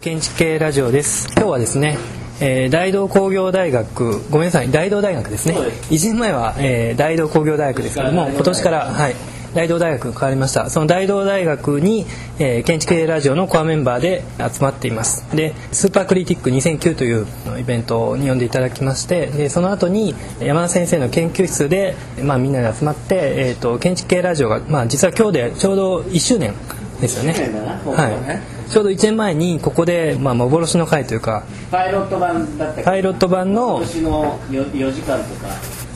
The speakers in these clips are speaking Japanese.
建築系ラジオです。今日はですね、えー、大道工業大学ごめんなさい大道大学ですね。1年前は、えー、大道工業大学ですけども今年からはい大道大学に変わりました。その大道大学に、えー、建築系ラジオのコアメンバーで集まっています。でスーパークリティック2009というイベントに呼んでいただきましてでその後に山田先生の研究室で、まあ、みんなで集まって、えーと、建築系ラジオが、まあ、実は今日でちょうど1周年ですよね。はい。ちょうど1年前にここで、まあ、幻の回というかパイロット版だったパイロット版の今年の 4, 4時間とか。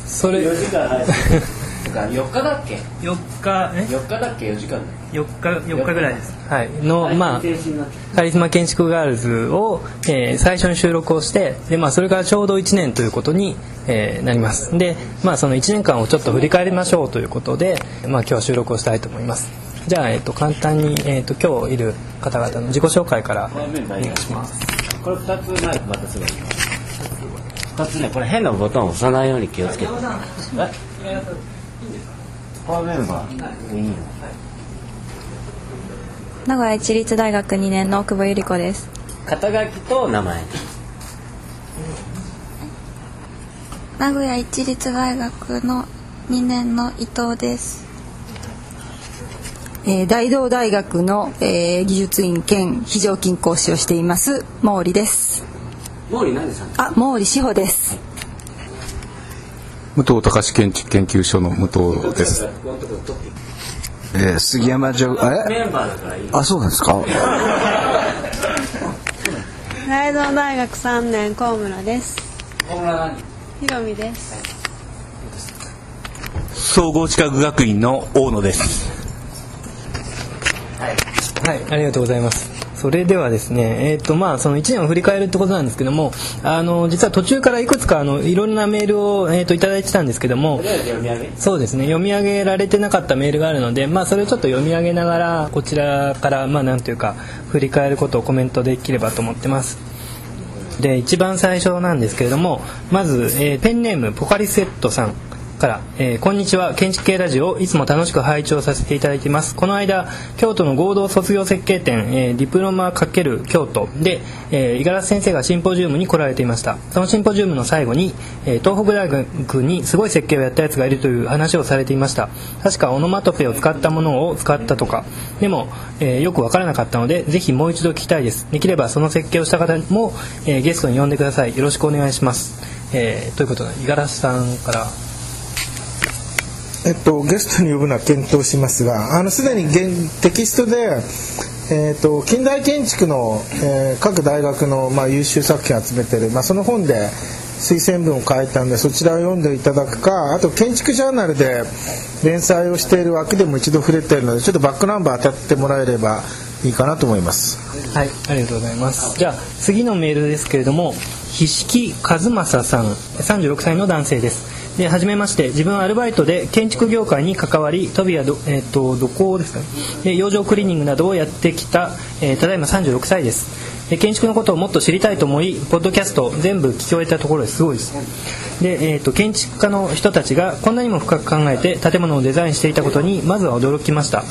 それ4時間配信とか4日だっけ？4日え？4日だっけ？4時間4日4日ぐらいです。はい。のまあカリスマ建築ガールズを、えー、最初に収録をしてでまあそれからちょうど1年ということに、えー、なります。でまあその1年間をちょっと振り返りましょうということでまあ今日は収録をしたいと思いますじゃあ、えっと、簡単に、えっと、今日いる方々の自己紹介からお願いします。これ2つマイク渡せばい。い2つねこれ変なボタン押さないように気をつけて。えコアメンバーいいの名古屋市立大学2年の久保百合子です。肩書きと名前。名古屋市立大学の2年の伊藤ですえー、大道大学の、えー、技術院兼非常勤講師をしています毛利です。毛利何であ毛利志保です。武藤隆建築研究所の武藤です。えー、杉山城え？あそうなんですか？大道大学三年高村です。高村何？ひろみです。総合地学学院の大野ですはい、ありがとうございます。それではですね、えーとまあ、その1年を振り返るってことなんですけどもあの実は途中からいくつかあのいろんなメールを、えーと、いただいてたんですけどもそうですね読み上げられてなかったメールがあるので、まあ、それをちょっと読み上げながらこちらから、まあ、なんというか振り返ることをコメントできればと思ってます。で一番最初なんですけれどもまず、えー、ペンネームポカリセットさんから、えー、こんにちは。建築系ラジオいつも楽しく拝聴させていただいています。この間京都の合同卒業設計展、えー、ディプロマ×京都で、えー、五十嵐先生がシンポジウムに来られていました。そのシンポジウムの最後に、えー、東北大学にすごい設計をやったやつがいるという話をされていました。確かオノマトペを使ったものを使ったとか。でも、えー、よくわからなかったのでぜひもう一度聞きたいです。できればその設計をした方も、えー、ゲストに呼んでください。よろしくお願いします。えー、ということで五十嵐さんからえっと、ゲストに呼ぶのは検討しますがあのすでにテキストで、えっと、近代建築の、えー、各大学の、まあ、優秀作品を集めてる、まあ、その本で推薦文を書いたんでそちらを読んでいただくかあと建築ジャーナルで連載をしている枠でも一度触れているのでちょっとバックナンバー当たってもらえればいいかなと思います。はいありがとうございます。じゃあ次のメールですけれども菱木和正さん36歳の男性です。で初めまして。自分はアルバイトで建築業界に関わりトビやど、えーと、どこですかね。で養生クリーニングなどをやってきた、えー、ただいま36歳です。で建築のことをもっと知りたいと思いポッドキャスト全部聞き終えたところですごいです。で、えーと、建築家の人たちがこんなにも深く考えて建物をデザインしていたことにまずは驚きました。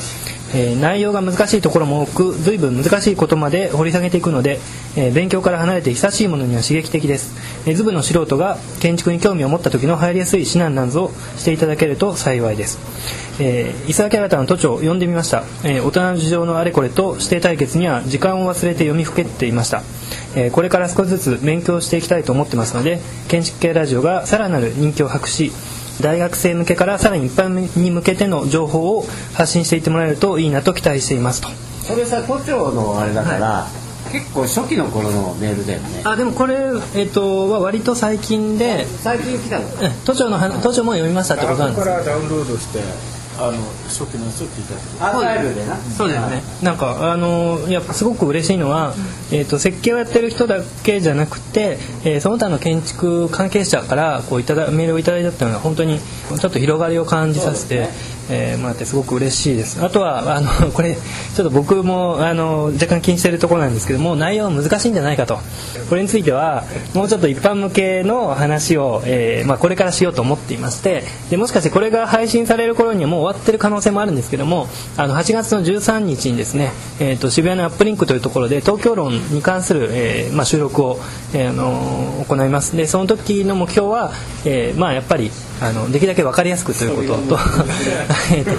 えー、内容が難しいところも多く随分難しいことまで掘り下げていくので、えー、勉強から離れて久しいものには刺激的です、えー、ズブの素人が建築に興味を持った時の入りやすい指南なんぞをしていただけると幸いです、えー、伊沢キャラタの都庁を読んでみました、えー、大人の事情のあれこれと指定対決には時間を忘れて読みふけていました。えー、これから少しずつ勉強していきたいと思ってますので建築系ラジオがさらなる人気を博し大学生向けからさらに一般に向けての情報を発信していってもらえるといいなと期待していますと。それさ都庁のあれだから、はい、結構初期の頃のメールだよね。あでもこれ、えーと、は割と最近で最近来たの都庁の都庁も読みましたってことなんです。からダウンロードしてあの初期のやつを聞いたアーカイブでな。そうですね。なんかあのやっぱすごく嬉しいのは、えーと、設計をやってる人だけじゃなくて、えー、その他の建築関係者からこういただメールをいただいたっていうのは本当にちょっと広がりを感じさせて、えーもらってすごく嬉しいです。あとはあの これちょっと僕もあの若干気にしているところなんですけども内容は難しいんじゃないかと。これについてはもうちょっと一般向けの話を、えーまあ、これからしようと思っていましてでもしかしてこれが配信される頃にはもう終わってる可能性もあるんですけどもあの8月の13日にですね、えー、と渋谷のアップリンクというところで東京論に関する、えーまあ、収録を、えーあの行います。でその時の目標は、えーまあ、やっぱりあのできるだけ分かりやすくということとえっと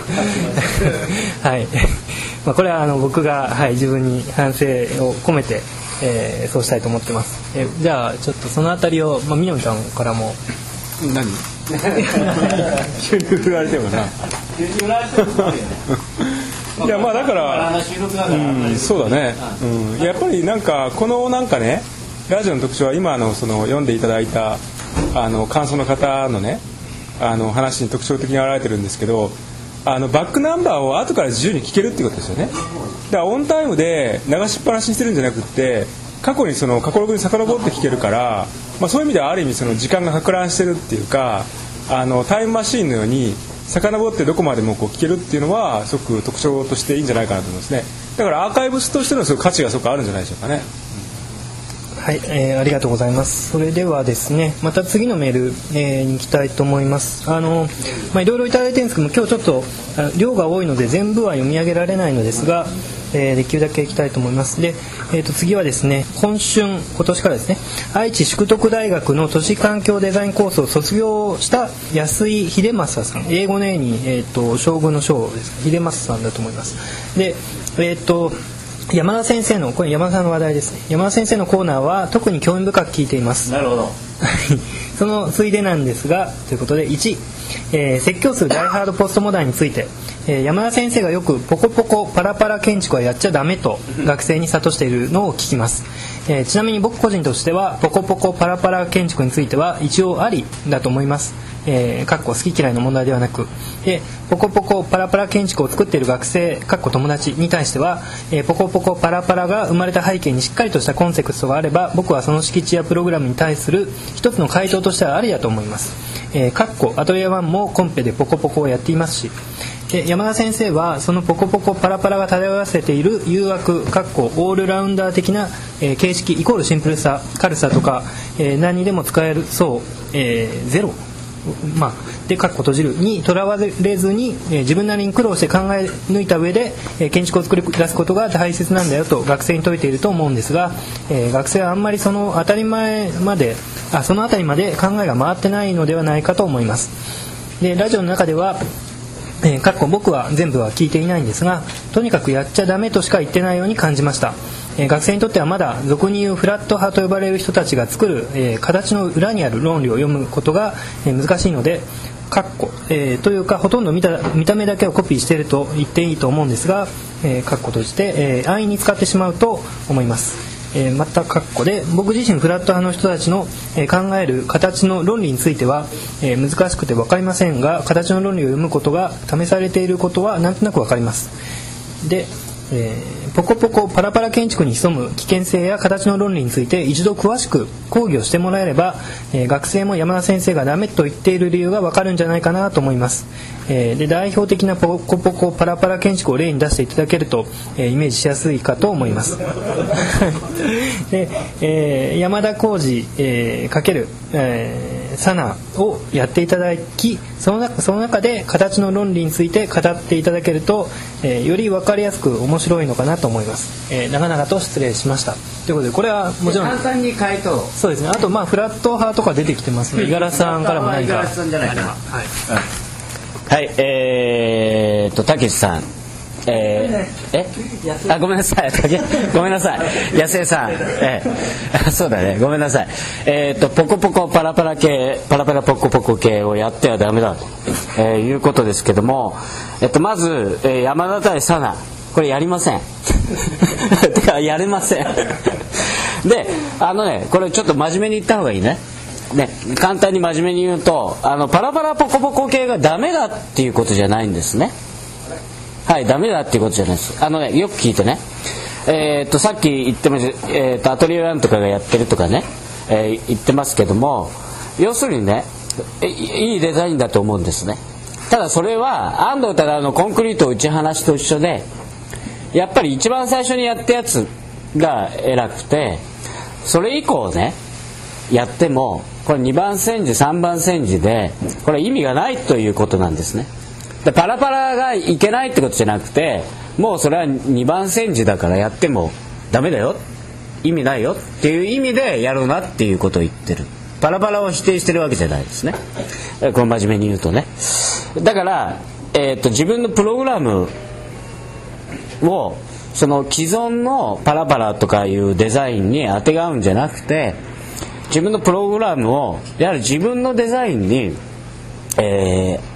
はい。まあこれはあの僕が、はい、自分に反省を込めて、えーそうしたいと思ってます、えーじゃあちょっとそのあたりを、まあ、みのみさんからも。何？急に振られてもな。いやまあだから、うん、そうだね、うん、やっぱりなんかこのなんかねラジオの特徴は今のその読んでいただいたあの感想の方のねあの話に特徴的に表れてるんですけどあのバックナンバーを後から自由に聞けるっていうことですよね。だからオンタイムで流しっぱなしにしてるんじゃなくって過去にその過去ログに遡って聞けるから、まあ、そういう意味ではある意味その時間が錯乱してるっていうかあのタイムマシーンのように遡ってどこまでもこう聞けるっていうのはすごく特徴としていいんじゃないかなと思いますね。だからアーカイブスとしてのすごく価値がすごくあるんじゃないでしょうかね。はい、えーありがとうございます。それではですね、また次のメール、えーに行きたいと思います。あの、まあいろいろいただいてるんですけども、今日ちょっと量が多いので全部は読み上げられないのですが、えーできるだけ行きたいと思います。で、えーと次はですね、今春今年からですね、愛知淑徳大学の都市環境デザインコースを卒業した安井秀正さん、英語の A にえっ、と将軍の将です。秀正さんだと思います。で、えっ、と山田先生のこれ山田さんの話題ですね。山田先生のコーナーは特に興味深く聞いています。なるほど。そのついでなんですがということで1、えー説教する大ハードポストモダンについて、えー山田先生がよくポコポコパラパラ建築はやっちゃダメと学生に諭しているのを聞きます、えーちなみに僕個人としてはポコポコパラパラ建築については一応ありだと思います。えー、かっこ好き嫌いの問題ではなく。でポコポコパラパラ建築を作っている学生かっこ友達に対しては、えーポコポコパラパラが生まれた背景にしっかりとしたコンセプトがあれば僕はその敷地やプログラムに対する一つの回答としてはありだと思います、えー、かっこアトリエ1もコンペでポコポコをやっていますしで山田先生はそのポコポコパラパラが漂わせている誘惑かっこオールラウンダー的な、えー形式イコールシンプルさ軽さとか、えー何にでも使えるそう、えーゼロ。まあ、で、かっこ閉じる。にとらわれずに、え自分なりに苦労して考え抜いた上で、えー建築を作り出すことが大切なんだよと学生に説いていると思うんですが、え学生はあんまりその当たり前まであそのあたりまで考えが回ってないのではないかと思います。でラジオの中ではえーかっこ僕は全部は聞いていないんですがとにかくやっちゃダメとしか言ってないように感じました、えー学生にとってはまだ俗に言うフラット派と呼ばれる人たちが作る、えー形の裏にある論理を読むことが、え難しいのでかっこ、えーというかほとんど見た見た目だけをコピーしていると言っていいと思うんですが、えー、かっこ閉じて、え安易に使ってしまうと思います。えーまた括弧で僕自身フラット派の人たちの、えー考える形の論理については、えー難しくて分かりませんが形の論理を読むことが試されていることはなんとなく分かります。で、えーポコポコパラパラ建築に潜む危険性や形の論理について一度詳しく講義をしてもらえれば、えー学生も山田先生がダメと言っている理由が分かるんじゃないかなと思います、えーで代表的なポコポコパラパラ建築を例に出していただけると、えイメージしやすいかと思います。で、えー山田浩二、えーかける、えーサナをやっていただきその中その中で形の論理について語っていただけると、えーより分かりやすく面白いのかなと思います、えー長々と失礼しました。ということでこれはもちろん簡単に回答そうですね。あとまあフラット派とか出てきてますので五十嵐さんからも何か。五十嵐さんじゃないかな。はい。はい、えーっと、たけしさん。えー、え？あ、ごめんなさい。ごめんなさい。安江さん。えー そうだね。ごめんなさい。えーっと、ポコポコパラパラ系、パラパラポコポコ系をやってはダメだと、えーいうことですけども、えっと、まず、えー山田対サナ。これやりません。てか、やれません。で、あのね、これちょっと真面目に言った方がいいね。ね、簡単に真面目に言うとあのパラパラポコポコ系がダメだっていうことじゃないんですねはいダメだっていうことじゃないです。あのねよく聞いてね。えーっとさっき言ってました、えーっとアトリエワンとかがやってるとかね、えー言ってますけども要するにねいいデザインだと思うんですね。ただそれは安藤忠のコンクリート打ち放しと一緒でやっぱり一番最初にやったやつが偉くてそれ以降ねやってもこれ2番煎じ3番煎じでこれ意味がないということなんですね。でパラパラがいけないってことじゃなくてもうそれは2番煎じだからやってもダメだよ。意味ないよっていう意味でやるなっていうことを言ってる。パラパラを否定してるわけじゃないですね。これ真面目に言うとね。だから、えー、と自分のプログラムをその既存のパラパラとかいうデザインにあてがうんじゃなくて自分のプログラムをやはり自分のデザインに、えー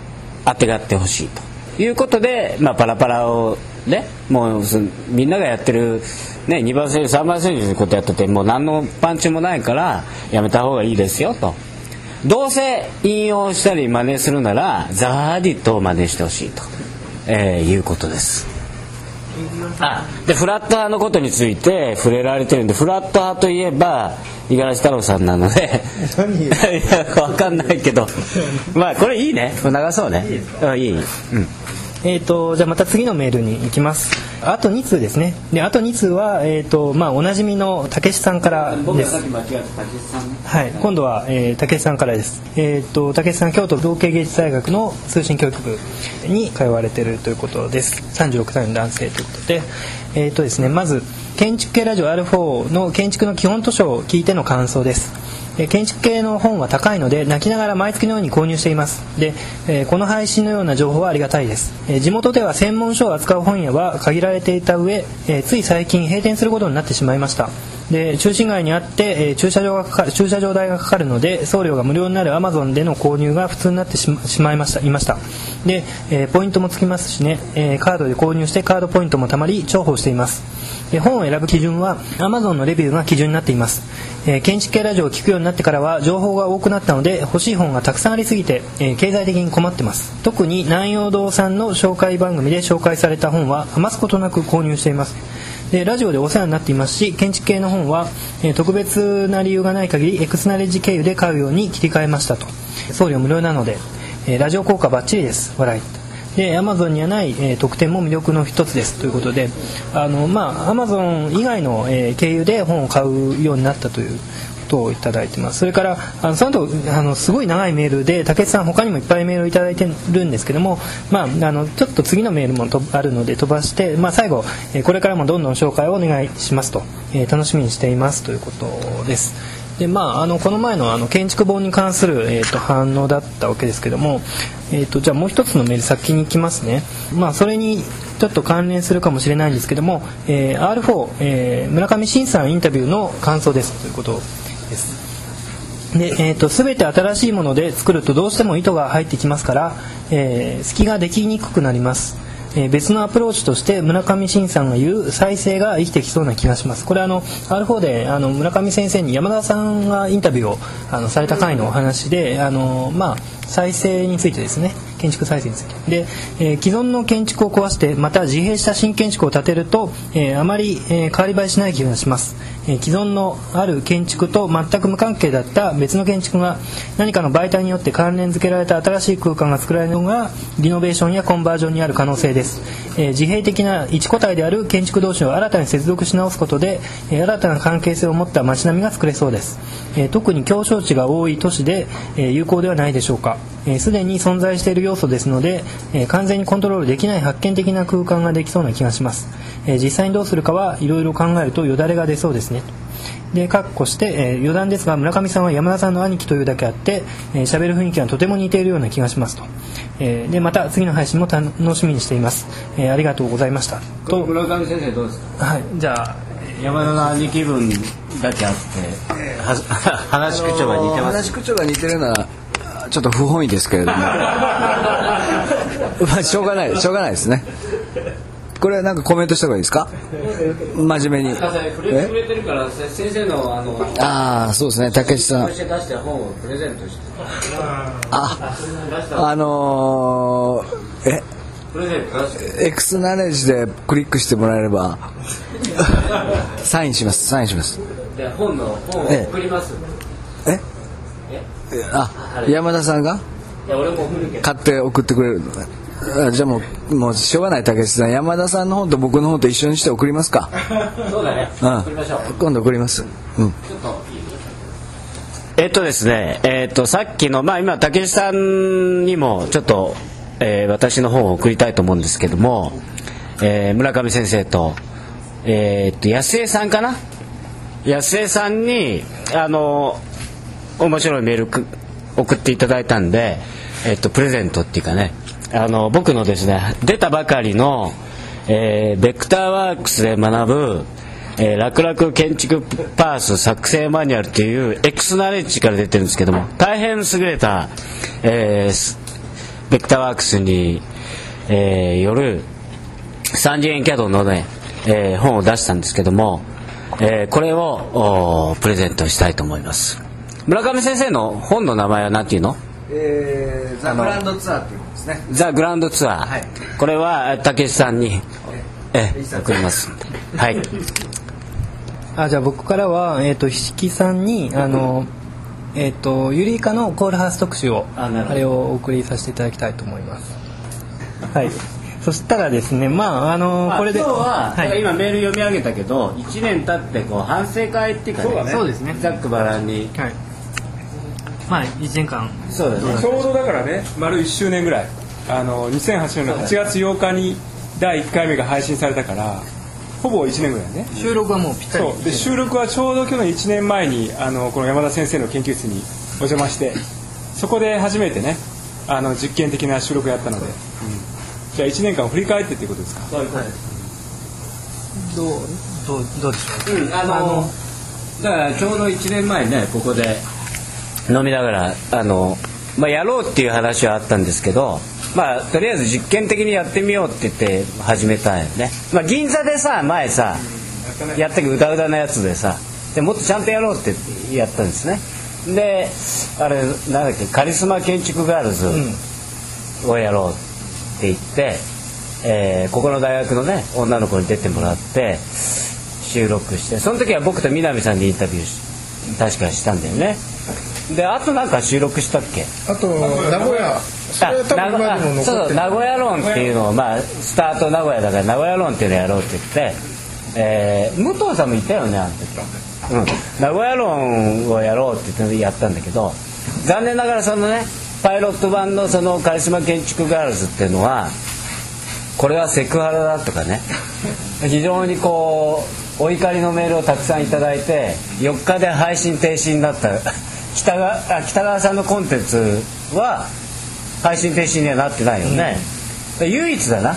あてがってほしいということで、まあ、パラパラをねもうみんながやってる、ね、2番選手3番選手のことやっててもう何のパンチもないからやめた方がいいですよと。どうせ引用したり真似するならザーディットを真似してほしいと、えーいうことです。あでフラット派のことについて触れられてるんでフラット派といえば五十嵐太郎さんなので何いや分かんないけど。まあこれいいね。流そうね。うんいい、うん、えー、とじゃあまた次のメールに行きますあと2通ですねであと2通は、えーとまあ、おなじみのたけしさんからですはい、今度は、えー、竹内さんからです。えっ、と竹内さん京都造形芸術大学の通信教育部に通われているということです。36歳の男性ということで、えっ、とですねまず建築系ラジオ R4 の建築の基本図書を聞いての感想です。え建築系の本は高いので泣きながら毎月のように購入しています。で、えこの配信のような情報はありがたいです、え地元では専門書を扱う本屋は限られていた上、えつい最近閉店することになってしまいました。で中心街にあって、えー駐車場がかか駐車場代がかかるので送料が無料になるアマゾンでの購入が普通になってしまいましたいました。で、えーポイントもつきますしね、えーカードで購入してカードポイントもたまり重宝しています。で本を選ぶ基準は Amazon のレビューが基準になっています、え建築系ラジオを聞くようになってからは情報が多くなったので欲しい本がたくさんありすぎて、え経済的に困ってます。特に南陽堂さんの紹介番組で紹介された本は余すことなく購入しています。でラジオでお世話になっていますし建築系の本は、え特別な理由がない限りエクスナレッジ経由で買うように切り替えましたと。送料無料なので、えラジオ効果バッチリです。笑い。で Amazon にはない、えー特典も魅力の一つです。ということであの、まあ、Amazon 以外の、えー経由で本を買うようになったというとをいただいてます。それからあのその後あのすごい長いメールで竹内さん他にもいっぱいメールをいただいてるんですけども、まあ、あのちょっと次のメールもとあるので飛ばして、まあ、最後、えこれからもどんどん紹介をお願いしますと、え楽しみにしています。ということです。でまあ、あのこの前のあの建築本に関する、えー、と反応だったわけですけども、えー、とじゃあもう一つのメール先に行きますね、まあ、それにちょっと関連するかもしれないんですけども、えー R4、えー村上真さんインタビューの感想です。ということです。で、えー、と全て新しいもので作るとどうしても糸が入ってきますから、えー隙ができにくくなります。えー別のアプローチとして村上真さんが言う再生が生きてきそうな気がします。これあの R4 であの村上先生に山田さんがインタビューをあのされた回のお話であの、まあ、再生についてですね。建築再生について。で、えー既存の建築を壊してまた自閉した新建築を建てると、えあまり、えー変わり映えしない気がします、え既存のある建築と全く無関係だった別の建築が何かの媒体によって関連付けられた新しい空間が作られるのがリノベーションやコンバージョンにある可能性です、え自閉的な一個体である建築同士を新たに接続し直すことで、え新たな関係性を持った街並みが作れそうです、え特に狭小地が多い都市で、え有効ではないでしょうか。えー、に存在している要素ですので、えー完全にコントロールできない発見的な空間ができそうな気がします、えー実際にどうするかはいろいろ考えるとよだれが出そうですね。で、カッコして、えー余談ですが、村上さんは山田さんの兄貴というだけあって、えー喋る雰囲気がとても似ているような気がしますと。えーで、また次の配信も楽しみにしています。えーありがとうございました。と、村上先生どうですか？はい、じゃあ、山田の兄貴分だけあっては 話し口調が似てます話し口調が似てるのはちょっと不本意ですけれども まあしょうがないしょうがないですねこれはなんかコメントした方がいいですか？真面目に。え？れてるから先生のあのああそうですね竹内さんああのー、え？エクスナレッジでクリックしてもらえれば。サインします。サインします。で本の本を送ります。え？あ山田さんが？買って送ってくれるあじゃあもうもうしょうがない武智さん。山田さんの本と僕の本と一緒にして送りますか。そうだね。うん。送りましょう。今度送ります。うん。えっとですね、えっと、さっきの、まあ今、竹内さんにもちょっと、えー私の本を送りたいと思うんですけども、えー村上先生と、えーっと、安江さんかな？安江さんに、あの、面白いメールく送っていただいたんで、えっと、プレゼントっていうかね、あの、僕のですね、出たばかりの、えーベクターワークスで学ぶ、えー楽々建築パース作成マニュアルというエクスナレッジから出てるんですけども大変優れた、えーベクターワークスに、えーよる3次元キャドのね、えー本を出したんですけども、えーこれをプレゼントしたいと思います。村上先生の本の名前は何ていうの？えー、ザ・グランドツアーっていうんですね。ザ・グランドツアー、はい。これは武さんに、えー送りますはい。あじゃあ僕からは、えー、と石木さんにあの、えー、とユリイカのコールハウス特集をああれをお送りさせていただきたいと思います。はい。そしたらですねまああのこれで今日は、はい。今メール読み上げたけど1年経ってこう反省会っていうかねそうだね。そうですね。ざっくばらんに。はいまあ1年間そうだね。ちょうどだからね丸1周年ぐらい。あの2008年の8月8日に第1回目が配信されたからほぼ1年ぐらいね。収録はもうぴったり。そう。で収録はちょうど去年1年前にあのこの山田先生の研究室にお邪魔してそこで初めてねあの実験的な収録やったので、うんじゃあ1年間を振り返ってっていうことですか？そうい。うことどうどうどうでしょううんあのだからちょうど1年前ねここで飲みながらあの、まあ、やろうっていう話はあったんですけどまあとりあえず実験的にやってみようって言って始めたんよね、まあ、銀座でさ前さやったけどうだうだなやつでさでもっとちゃんとやろうってやったんですね。であれなんだっけカリスマ建築ガールズをやろうって言って、えーここの大学のね女の子に出てもらって収録してその時は僕と南さんでインタビューし確かしたんだよねであとなんか収録したっけ？あと名古屋。それは多分今でもあ残そうってる。名古屋論っていうのをまあスタート名古屋だから名古屋論っていうのをやろうって言って、えー武藤さんもいたよねあの時、うん、名古屋論をやろうって言ってやったんだけど残念ながらそのねパイロット版のそのカリスマ建築ガールズっていうのはこれはセクハラだとかね非常にこうお怒りのメールをたくさんいただいて4日で配信停止になった北川あ北川さんのコンテンツは配信停止にはなってないよね、唯一だな、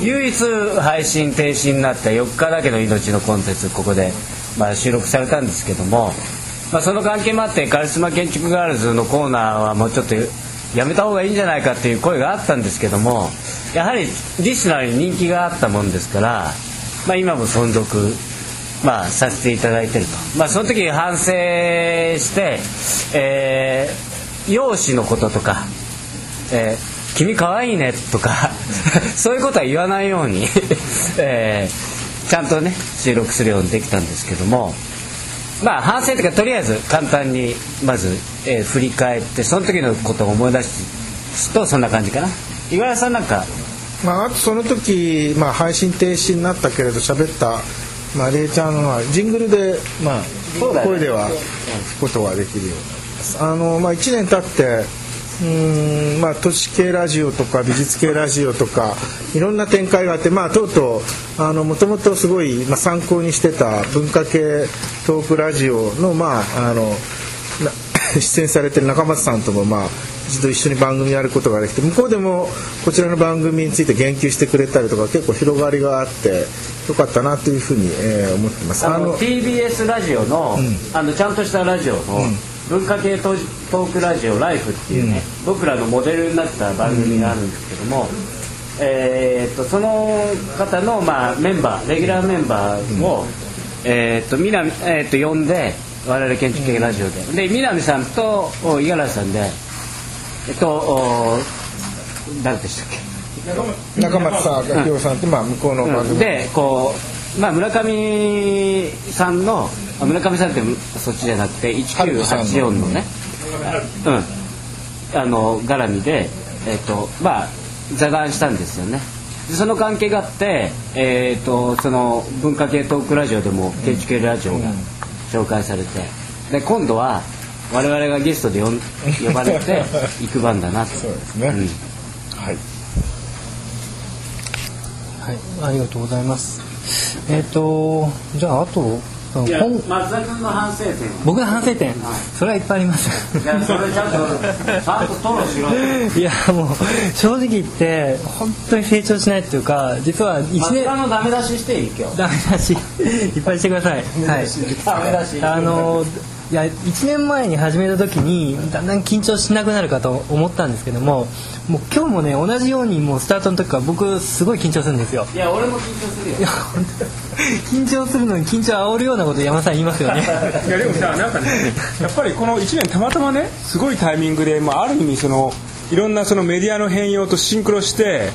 唯一配信停止になった4日だけの命のコンテンツここで、まあ、収録されたんですけども、まあ、その関係もあってカリスマ建築ガールズのコーナーはもうちょっとやめた方がいいんじゃないかっていう声があったんですけどもやはりリスナーに人気があったもんですから、まあ、今も存続まあ、させていただいてると、まあ、その時反省して、えー容姿のこととか、えー君可愛いいねとか そういうことは言わないように、えーちゃんとね収録するようにできたんですけどもまあ反省というかとりあえず簡単にまず、えー振り返ってその時のことを思い出すとそんな感じかな。五十嵐さんなんか。まあ、あとその時、まあ、配信停止になったけれど喋った、まあ、れいちゃんはジングルで、まあ、声では聞くことができるようになります。あの、まあ、1年経ってうーんまあ、都市系ラジオとか美術系ラジオとかいろんな展開があって、まあ、とうとうもともとすごい、まあ、参考にしてた文化系トークラジオの,、まあ、あのな 出演されてる中松さんとも、まあ、一度一緒に番組やることができて向こうでもこちらの番組について言及してくれたりとか結構広がりがあってよかったなというふうに、えー思ってます。あの TBS ラジオの,、あのちゃんとしたラジオの、文化系トークラジオ「ライフっていうね、僕らのモデルになった番組があるんですけども、えーっとその方の、まあ、メンバーレギュラーメンバーを、えーっと南えーっと呼んで我々建築系ラジオで、で南さんとお五十嵐さんでえっとお誰でしたっけ？中松さん明夫さんって、まあ、向こうの番組、でこう、まあ、村上さんのあ村上さんってそっちじゃなくて1984のね、うん、あの絡みで、えっとまあ、座談したんですよね。でその関係があって、えっとその文化系トークラジオでも建築系ラジオが紹介されて。で今度は我々がゲストで呼ん 呼ばれて行く番だなと。そうですね、うん。はい。はい、ありがとうございます。えっ、と、じゃあ、あと、松田君の反省点。は僕の反省点、それはいっぱいあります。いやそれちゃんとちゃんと吐露しろよ。いやもう正直言って本当に成長しないっていうか実は一松年田のダメ出ししていい今日。ダメだし。いっぱいしてください。はい。ダメ出し。あのいや1年前に始めた時にだんだん緊張しなくなるかと思ったんですけどももう今日もね同じようにもうスタートの時から僕すごい緊張するんですよ。いや俺も緊張するよいや本当緊張するのに緊張煽るようなこと山田さん言いますよね。いやでもさなんかね やっぱりこの1年たまたまねすごいタイミングで、まあ、ある意味そのいろんなそのメディアの変容とシンクロして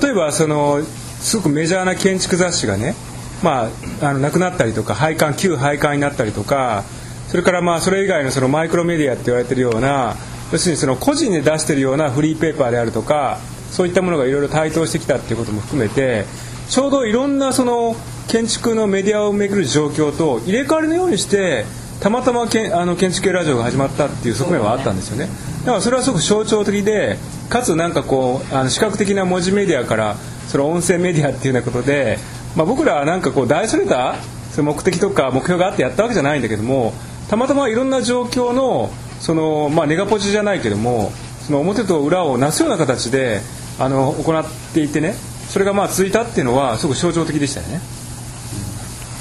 例えばそのすごくメジャーな建築雑誌がね、まあ、あのなくなったりとか廃刊旧廃刊になったりとかそれからまあそれ以外のそのマイクロメディアって言われてるような要するにその個人で出してるようなフリーペーパーであるとかそういったものがいろいろ台頭してきたっていうことも含めてちょうどいろんなその建築のメディアをめぐる状況と入れ替わりのようにしてたまたまけあの建築系ラジオが始まったっていう側面はあったんですよね。だからそれはすごく象徴的でかつなんかこうあの視覚的な文字メディアからその音声メディアっていうようなことで、まあ、僕らはなんかこう大それたその目的とか目標があってやったわけじゃないんだけどもたまたまいろんな状況のその、まあ、ネガポジじゃないけどもその表と裏をなすような形であの行っていてねそれがまあ続いたっていうのはすごく象徴的でしたよね。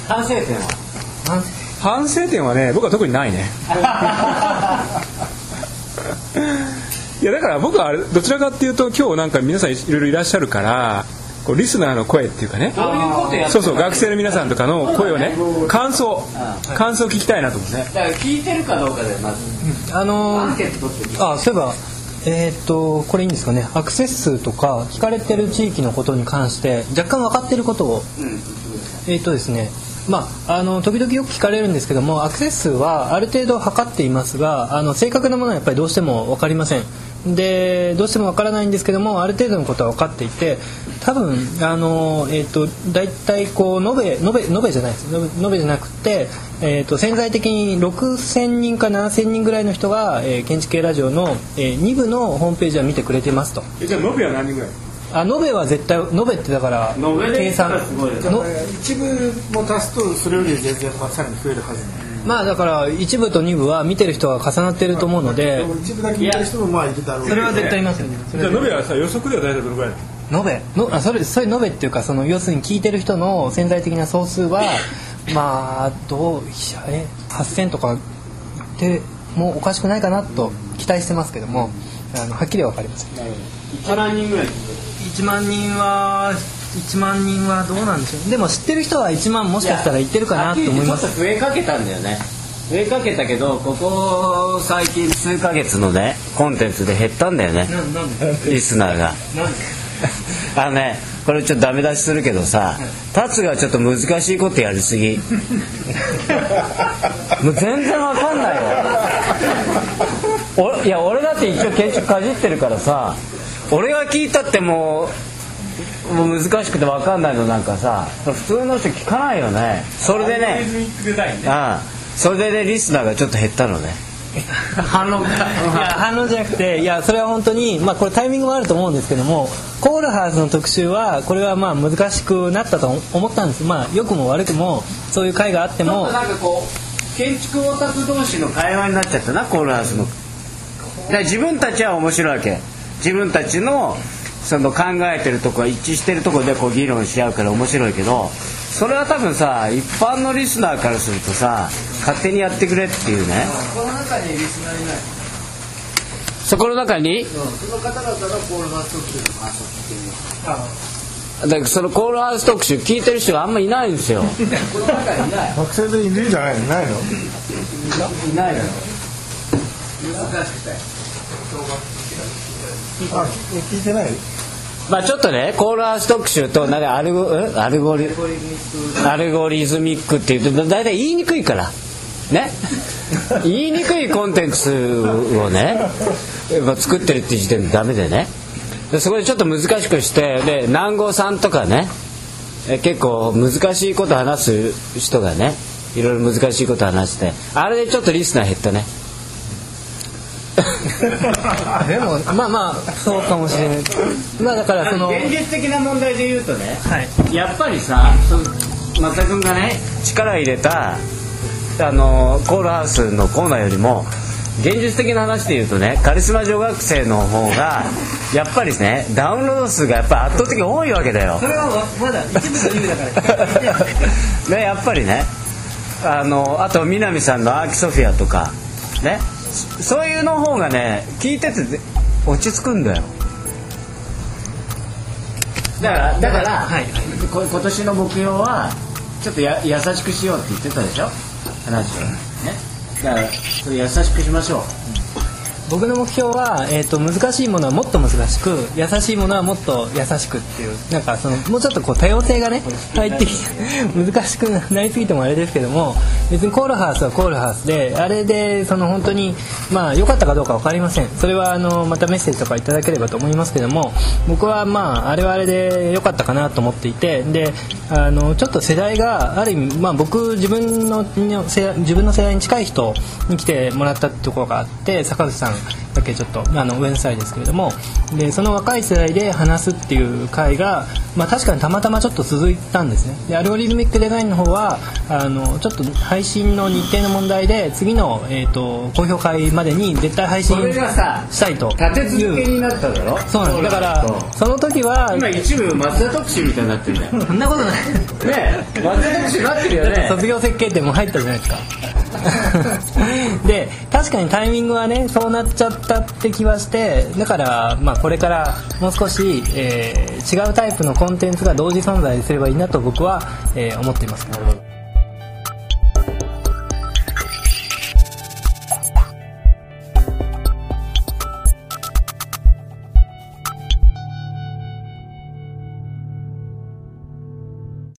反省点は？反省点はね僕は特にないね。いやだから僕はどちらかっていうと今日なんか皆さんいろいろいらっしゃるからこうリスナーの声っていうかね。そうそう学生の皆さんとかの声をね感想感想を聞きたいなと思うね。だから聞いてるかどうかでまずあのあそういえばえーっとこれいいんですかね。アクセス数とか聞かれてる地域のことに関して若干分かってることを。えーっとですねまあ、あの時々よく聞かれるんですけどもアクセス数はある程度測っていますがあの正確なものはやっぱりどうしても分かりません。でどうしても分からないんですけどもある程度のことは分かっていて多分あの、えー、と大体こう延べ延べ延べじゃないです。延べ延べじゃなくて、えー、と潜在的に6000人か7000人ぐらいの人が、えー建築系ラジオの、え2部のホームページは見てくれてますと。じゃあ延べは何人ぐらい？あ延べは絶対延べってだから延べで計算の一部も足すとそれより全然さらに増えるはずまあだから一部と二部は見てる人が重なってると思うので。一部だけ見てる人もまあいるだろうそれは絶対いますよね。じゃあ延べはさ予測では大体どのぐらいなの延べ。のあそれそれ延べっていうかその要するに聞いてる人の潜在的な総数は まあどうえ8000とか言ってもおかしくないかなと期待してますけどもあのはっきりは分かりません。1万人ぐらい1万人は1万人はどうなんでしょう？でも知ってる人は1万もしかしたら言ってるかなと思います。ちょっと増えかけたんだよね。増えかけたけどここ最近数ヶ月のねコンテンツで減ったんだよね。リスナーが。あのねこれちょっとダメ出しするけどさ達がちょっと難しいことやりすぎ。もう全然わかんないよ。俺いや俺だって一応建築かじってるからさ俺が聞いたってもうもう難しくてわかんないのなんかさ普通の人聞かないよね。それでね。ああそれでねリスナーがちょっと減ったのね。反論 いや反応じゃなくていやそれは本当にまあこれタイミングもあると思うんですけどもコールハウスの特集はこれはまあ難しくなったと思ったんです。まあ良くも悪くもそういう会があっても。なんかこう建築オタク同士の会話になっちゃったなコールハウスの。だから自分たちは面白いわけ自分たちのその考えてるとこ一致してるとこでこう議論し合うから面白いけどそれは多分さ一般のリスナーからするとさ勝手にやってくれっていうね。この中にリスナーいない。そこの中に？その方々のコールハウス特集の話を聞いてみだからそのコールハウス特集聞いてる人があんまいないんですよ。この中にいない。学生でいるんじゃないの？ないのいないの。よ難しくてあ聞いてない？まあちょっとねコールハウス特集となんかアルゴアルゴリアルゴリズミックっていうと大体言いにくいから。ね？言いにくいコンテンツをね作ってるっていう時点でダメでね。でそこでちょっと難しくしてで南郷さんとかね結構難しいこと話す人がねいろいろ難しいこと話してあれでちょっとリスナー減ったね。でもまあまあそうかもしれない。まあだからその現実的な問題で言うとねはい。やっぱりさそ松田君がね力入れたあのコールハウスのコーナーよりも現実的な話で言うとねカリスマ女学生の方がやっぱりねダウンロード数がやっぱ圧倒的に多いわけだよ。それはまだ一部の理由だから。ねやっぱりねあのあと南さんの「アーキソフィア」とかねそういうの方がね聞いてて落ち着くんだよ。だからだから、はいこ今年の目標はちょっとや優しくしようって言ってたでしょ？話をね。だから優しくしましょう僕の目標は、えー、と難しいものはもっと難しく優しいものはもっと優しくっていうなんかそのもうちょっとこう多様性がね入ってきて難しくなりすぎてもあれですけども別にコールハウスはコールハウスであれでその本当にまあ良かったかどうか分かりません。それはあのまたメッセージとかいただければと思いますけども僕はまああれはあれで良かったかなと思っていてであのちょっと世代がある意味、まあ、僕自分の自分の世代に近い人に来てもらったところがあって坂口さんだけちょっとあの上の世代ですけれども。でその若い世代で話すっていう回が、まあ、確かにたまたまちょっと続いたんですね。でアルゴリズミックデザインの方はあのちょっと配信の日程の問題で次の、えー、と公表会までに絶対配信したいと。立て続けになっただろ？そうなんです。だからその時は今一部松田特集みたいになってるねそんなことない。ねえ松田特集になってるよね。卒業設計点も入ったじゃないですか で確かにタイミングはねそうなっちゃったって気はしてだから、まあ、これからもう少し、えー違うタイプのコンテンツが同時存在すればいいなと僕は、えー思っています。